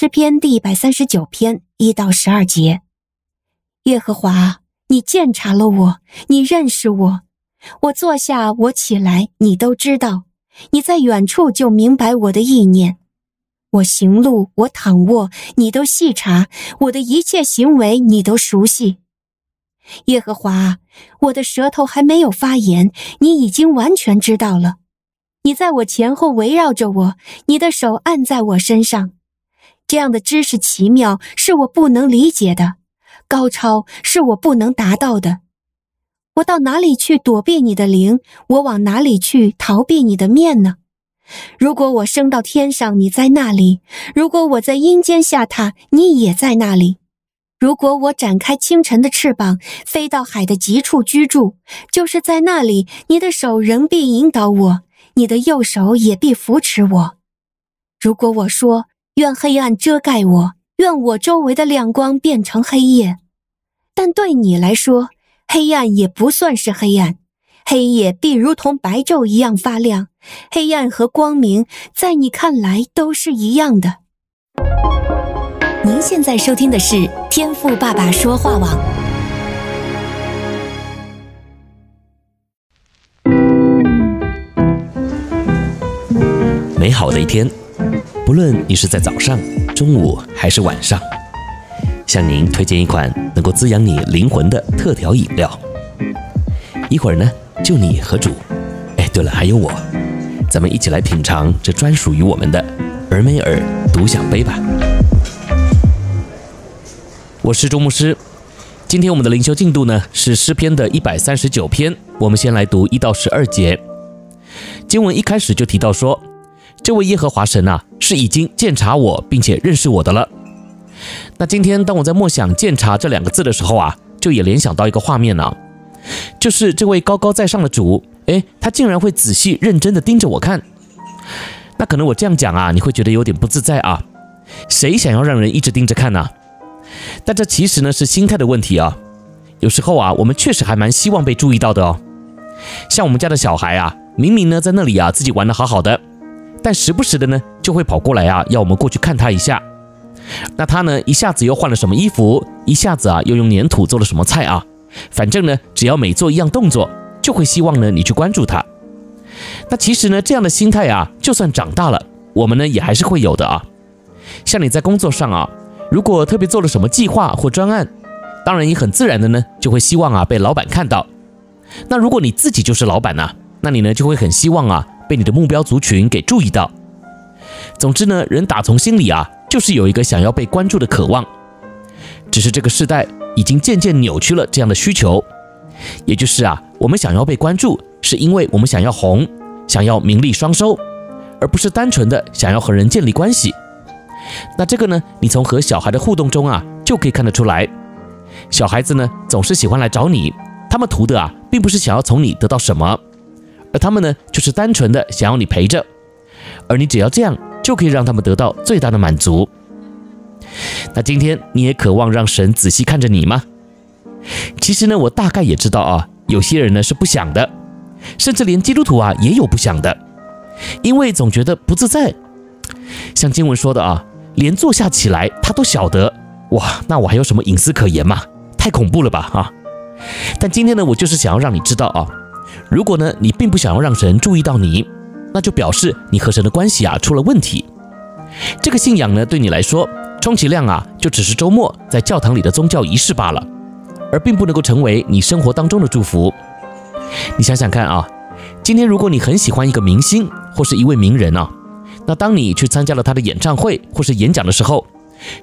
诗篇第一百三十九篇一到十二节。耶和华，你鉴察了我，你认识我。我坐下，我起来，你都知道。你在远处就明白我的意念。我行路，我躺卧，你都细察。我的一切行为，你都熟悉。耶和华，我的舌头还没有发言，你已经完全知道了。你在我前后围绕着我，你的手按在我身上。这样的知识奇妙，是我不能理解的；高超，是我不能达到的。我到哪里去躲避你的灵？我往哪里去逃避你的面呢？如果我升到天上，你在那里；如果我在阴间下榻，你也在那里；如果我展开清晨的翅膀，飞到海的极处居住，就是在那里，你的手仍必引导我，你的右手也必扶持我。如果我说，愿黑暗遮盖我，愿我周围的亮光变成黑夜。但对你来说，黑暗也不算是黑暗，黑夜必如同白昼一样发亮。黑暗和光明，在你看来都是一样的。您现在收听的是天赋爸爸说话网。美好的一天。无论你是在早上、中午还是晚上，向您推荐一款能够滋养你灵魂的特调饮料。一会儿呢，就你和主，哎，对了，还有我，咱们一起来品尝这专属于我们的尔梅尔独享杯吧。我是周牧师，今天我们的灵修进度呢是诗篇的一百三十九篇，我们先来读一到十二节。经文一开始就提到说。这位耶和华神啊，是已经鉴察我并且认识我的了。那今天当我在默想“鉴察”这两个字的时候啊，就也联想到一个画面呢，就是这位高高在上的主，诶，他竟然会仔细认真的盯着我看。那可能我这样讲啊，你会觉得有点不自在啊。谁想要让人一直盯着看呢？但这其实呢是心态的问题啊。有时候啊，我们确实还蛮希望被注意到的哦。像我们家的小孩啊，明明呢在那里啊自己玩的好好的。但时不时的呢，就会跑过来啊，要我们过去看他一下。那他呢，一下子又换了什么衣服，一下子啊，又用粘土做了什么菜啊？反正呢，只要每做一样动作，就会希望呢，你去关注他。那其实呢，这样的心态啊，就算长大了，我们呢，也还是会有的啊。像你在工作上啊，如果特别做了什么计划或专案，当然也很自然的呢，就会希望啊，被老板看到。那如果你自己就是老板呢，那你呢，就会很希望啊。被你的目标族群给注意到。总之呢，人打从心里啊，就是有一个想要被关注的渴望。只是这个时代已经渐渐扭曲了这样的需求，也就是啊，我们想要被关注，是因为我们想要红，想要名利双收，而不是单纯的想要和人建立关系。那这个呢，你从和小孩的互动中啊，就可以看得出来。小孩子呢，总是喜欢来找你，他们图的啊，并不是想要从你得到什么。而他们呢，就是单纯的想要你陪着，而你只要这样，就可以让他们得到最大的满足。那今天你也渴望让神仔细看着你吗？其实呢，我大概也知道啊，有些人呢是不想的，甚至连基督徒啊也有不想的，因为总觉得不自在。像经文说的啊，连坐下起来他都晓得，哇，那我还有什么隐私可言嘛？太恐怖了吧啊！但今天呢，我就是想要让你知道啊。如果呢，你并不想要让神注意到你，那就表示你和神的关系啊出了问题。这个信仰呢，对你来说，充其量啊就只是周末在教堂里的宗教仪式罢了，而并不能够成为你生活当中的祝福。你想想看啊，今天如果你很喜欢一个明星或是一位名人啊，那当你去参加了他的演唱会或是演讲的时候，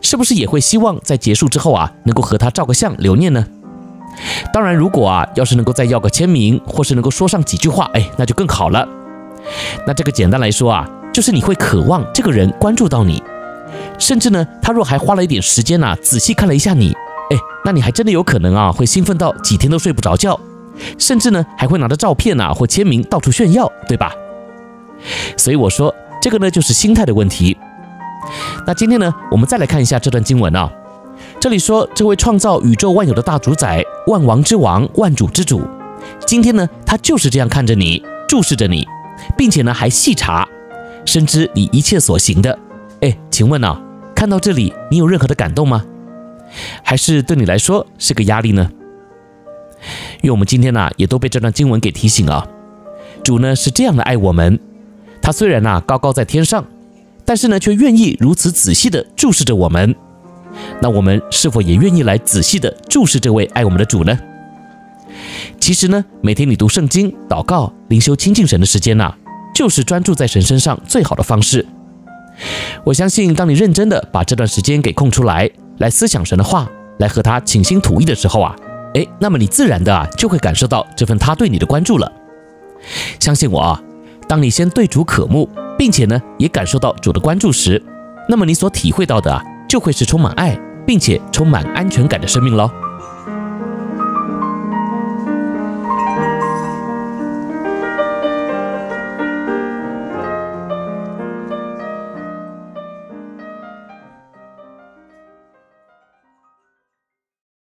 是不是也会希望在结束之后啊，能够和他照个相留念呢？当然，如果啊，要是能够再要个签名，或是能够说上几句话，哎，那就更好了。那这个简单来说啊，就是你会渴望这个人关注到你，甚至呢，他若还花了一点时间呐、啊，仔细看了一下你，哎，那你还真的有可能啊，会兴奋到几天都睡不着觉，甚至呢，还会拿着照片啊或签名到处炫耀，对吧？所以我说，这个呢，就是心态的问题。那今天呢，我们再来看一下这段经文啊。这里说，这位创造宇宙万有的大主宰、万王之王、万主之主，今天呢，他就是这样看着你，注视着你，并且呢，还细查，深知你一切所行的。哎，请问呢、看到这里，你有任何的感动吗？还是对你来说是个压力呢？因为我们今天呢、也都被这段经文给提醒啊。主呢是这样的爱我们，他虽然呢、高高在天上，但是呢却愿意如此仔细地注视着我们。那我们是否也愿意来仔细地注视这位爱我们的主呢？其实呢，每天你读圣经、祷告、灵修、亲近神的时间呐、啊，就是专注在神身上最好的方式。我相信，当你认真的把这段时间给空出来，来思想神的话，来和他倾心吐意的时候啊，哎，那么你自然的啊就会感受到这份他对你的关注了。相信我啊，当你先对主渴慕，并且呢也感受到主的关注时，那么你所体会到的啊，就会是充满爱，并且充满安全感的生命喽。